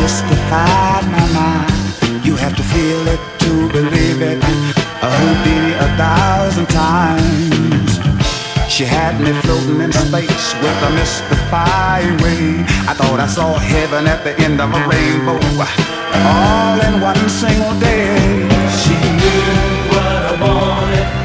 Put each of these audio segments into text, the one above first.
mystified my mind. You have to feel it to believe it. A Houdini times. She had me floating in space with a mystifying way. I thought I saw heaven at the end of a rainbow, all in one single day. She knew what I wanted.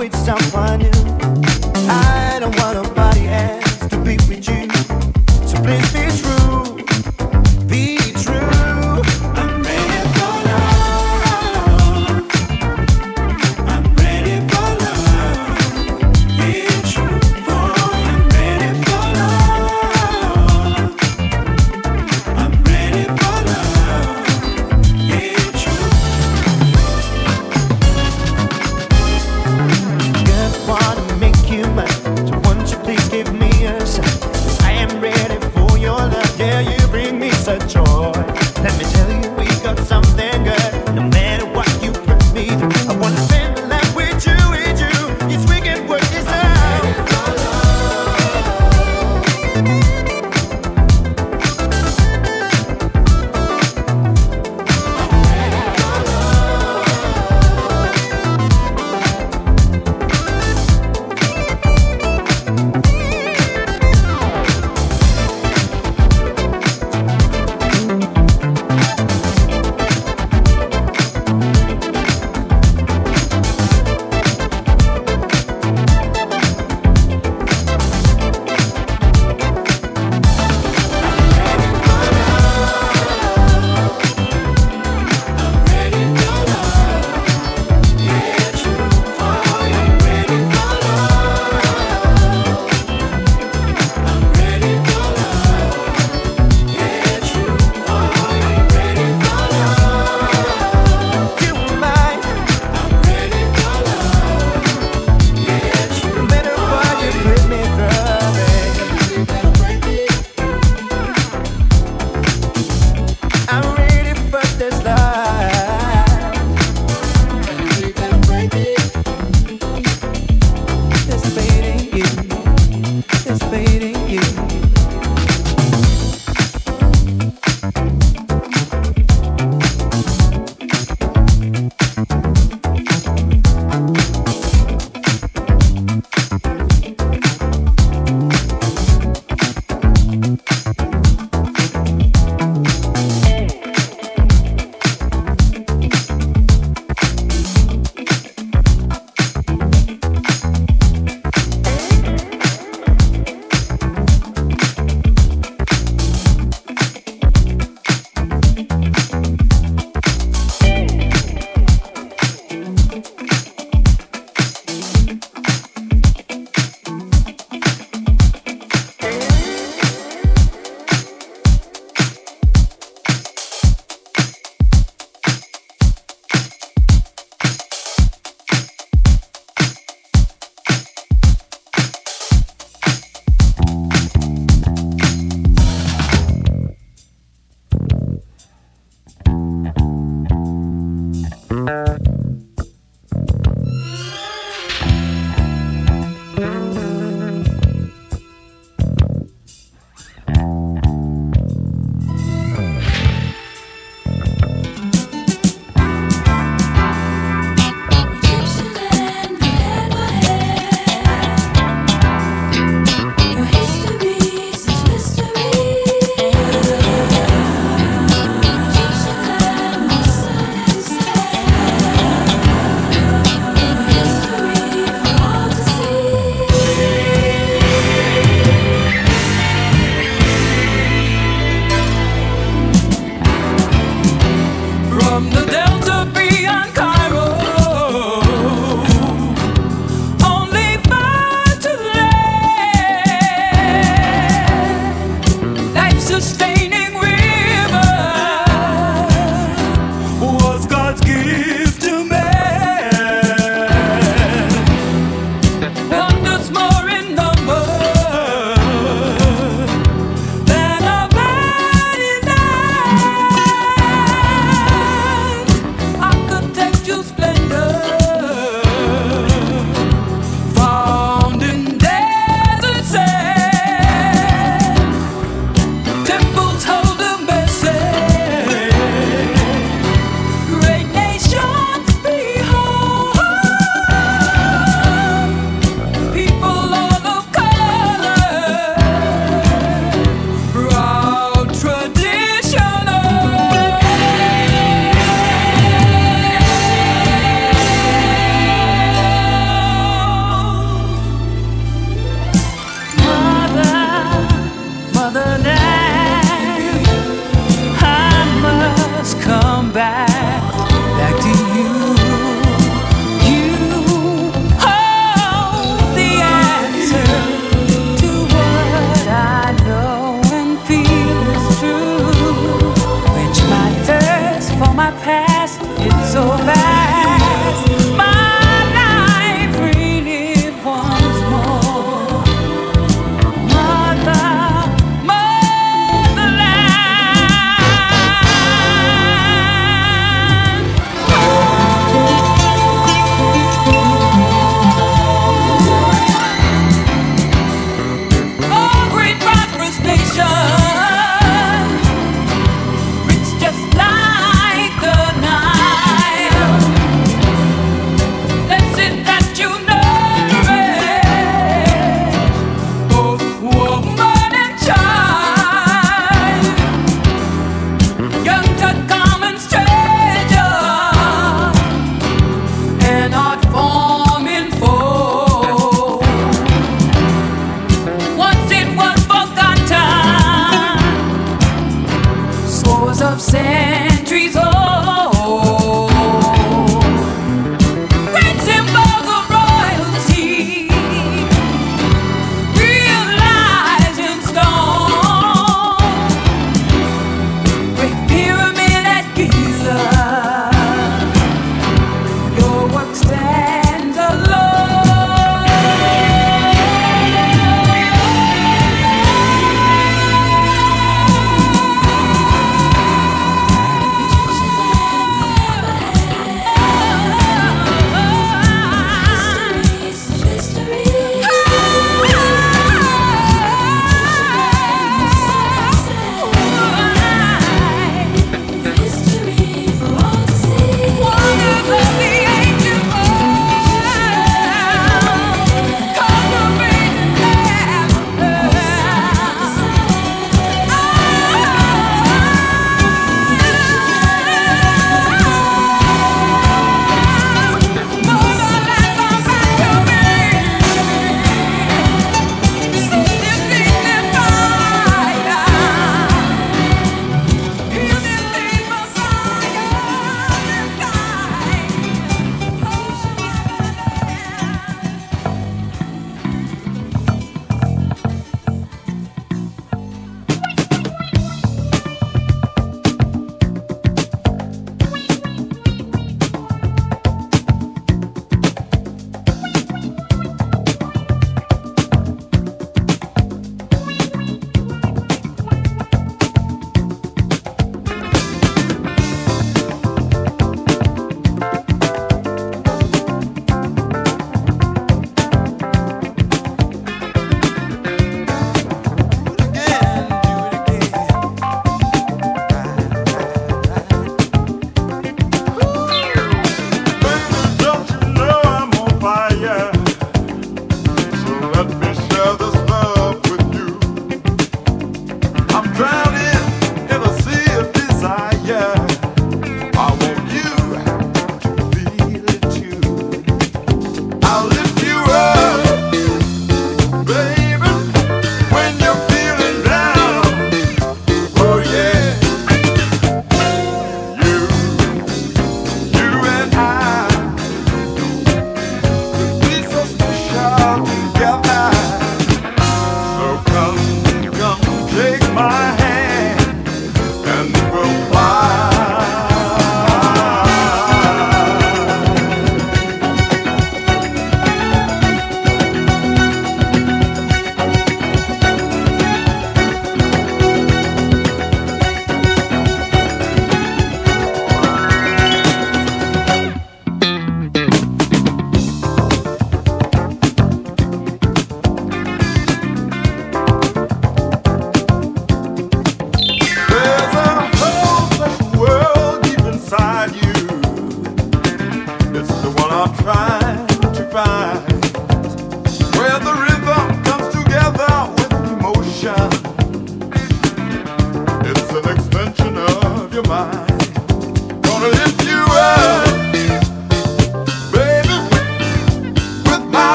With someone new. I don't want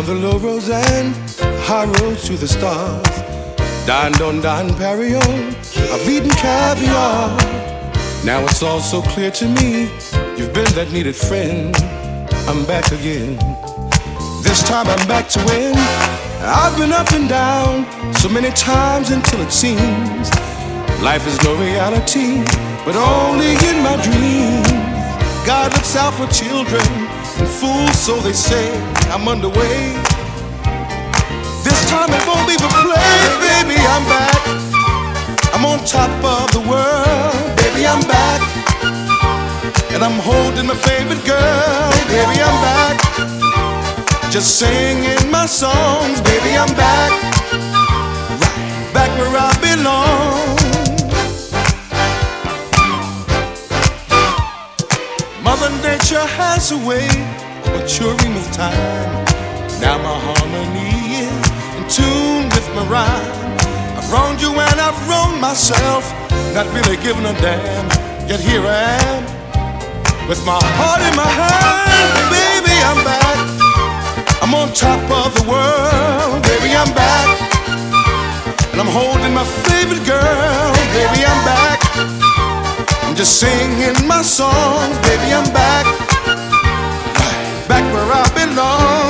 on the low roads and high roads to the stars. Dined on Dom Perignon, I've eaten caviar. Now it's all so clear to me, you've been that needed friend. I'm back again. This time I'm back to win. I've been up and down so many times until it seems life is no reality, but only in my dreams. God looks out for children and fools, so they say. I'm underway. This time it won't be for play, baby. I'm back. I'm on top of the world, baby. I'm back. And I'm holding my favorite girl, baby. I'm back. Just singing my songs, baby, I'm back. Right back where I belong. Mother Nature has a way maturing with time. Now my harmony is in tune with my rhyme. I've wronged you and I've wronged myself, not really giving a damn. Yet here I am, with my heart in my hand, baby, I'm back. I'm on top of the world, baby, I'm back. And I'm holding my favorite girl, baby, I'm back. I'm just singing my songs, baby, I'm back. Where I belong.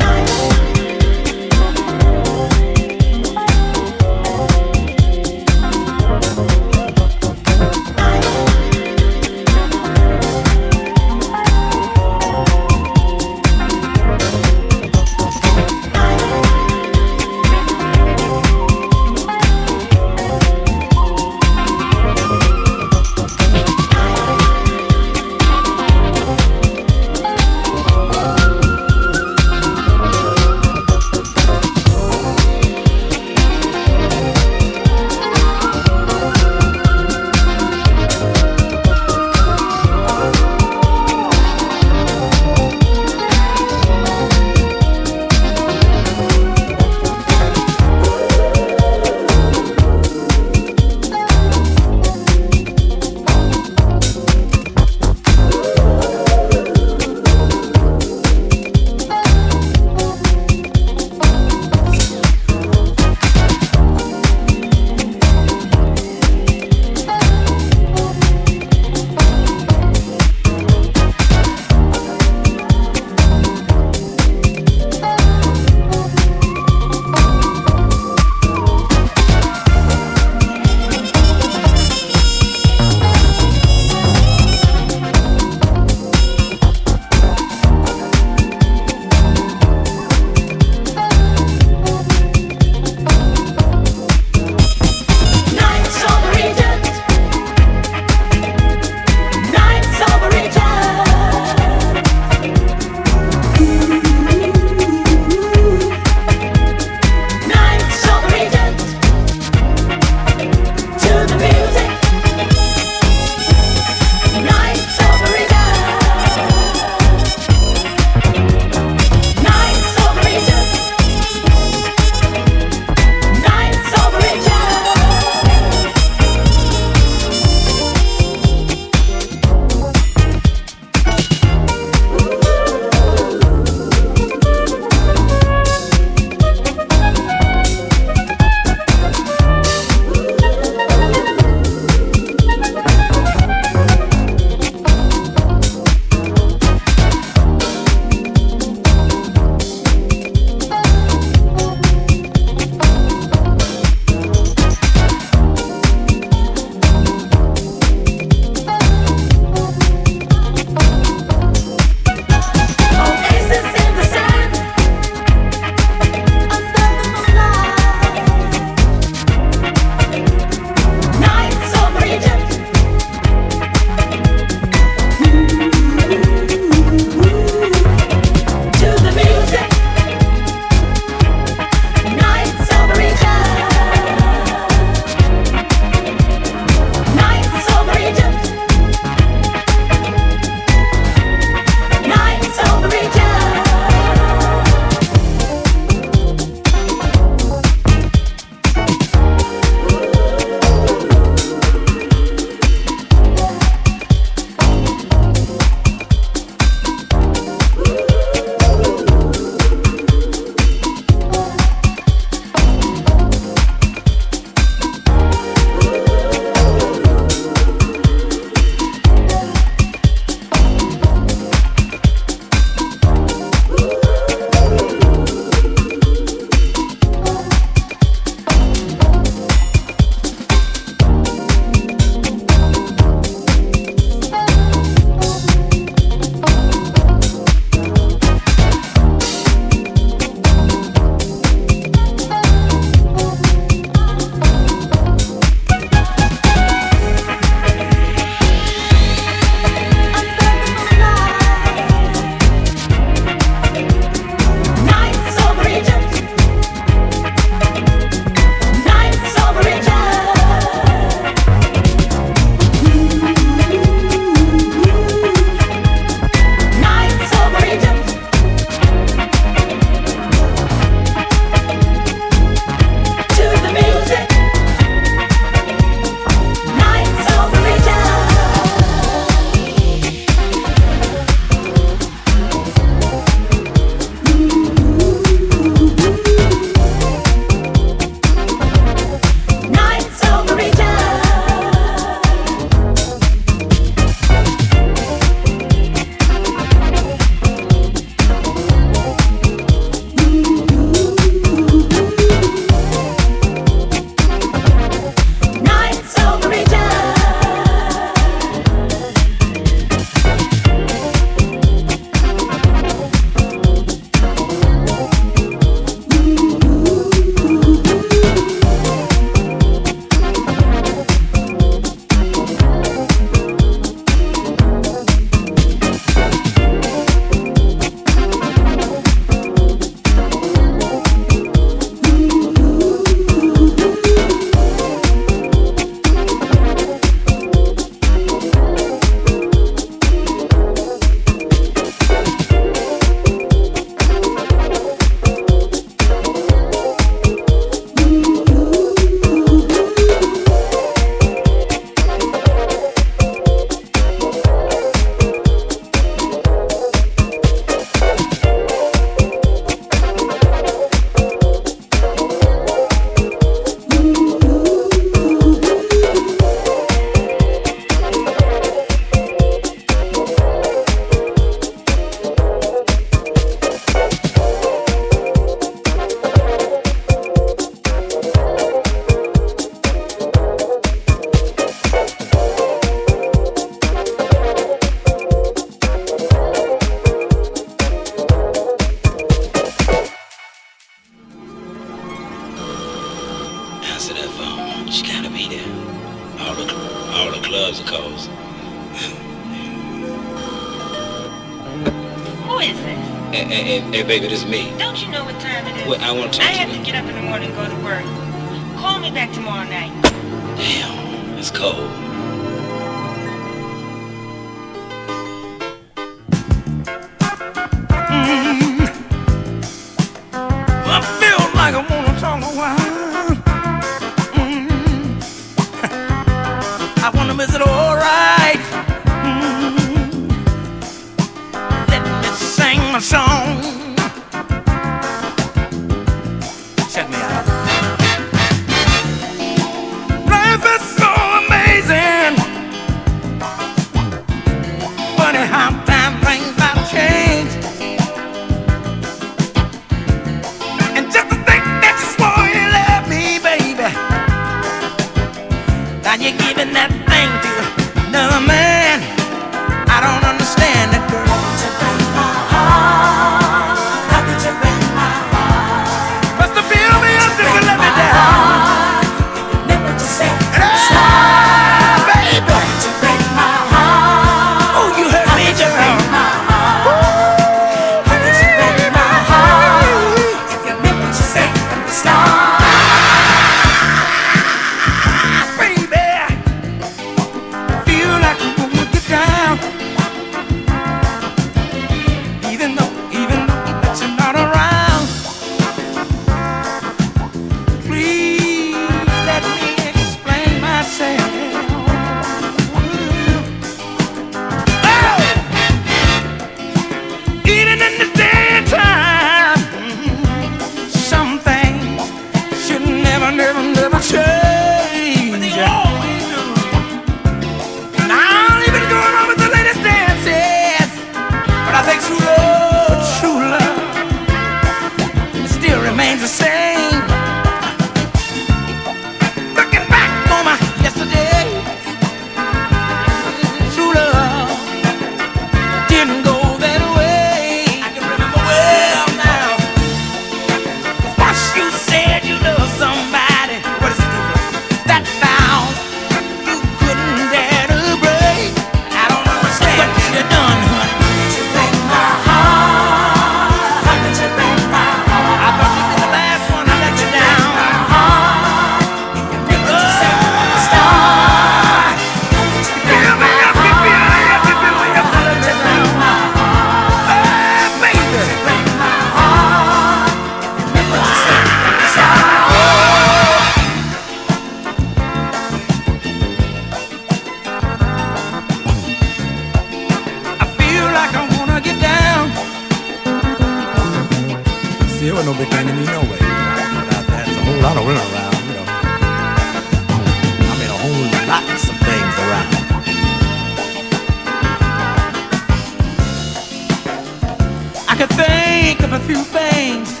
few things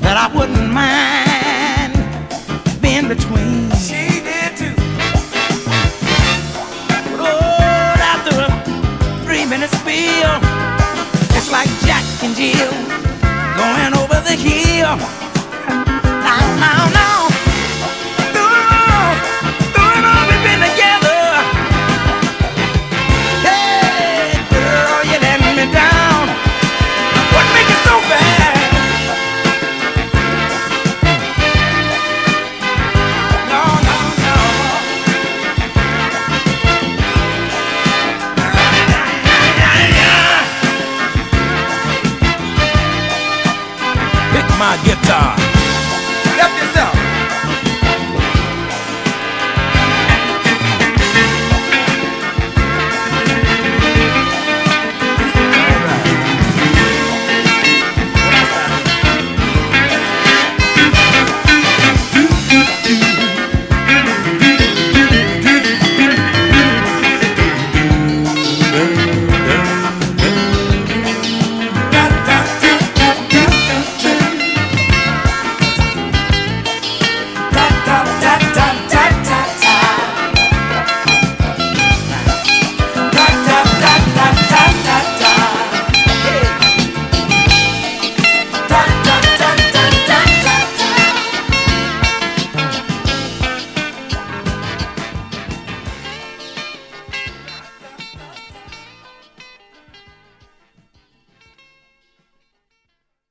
that I wouldn't mind being between. She did too. But oh, after a three minute spiel, it's like Jack and Jill going over the hill. Now, now, now.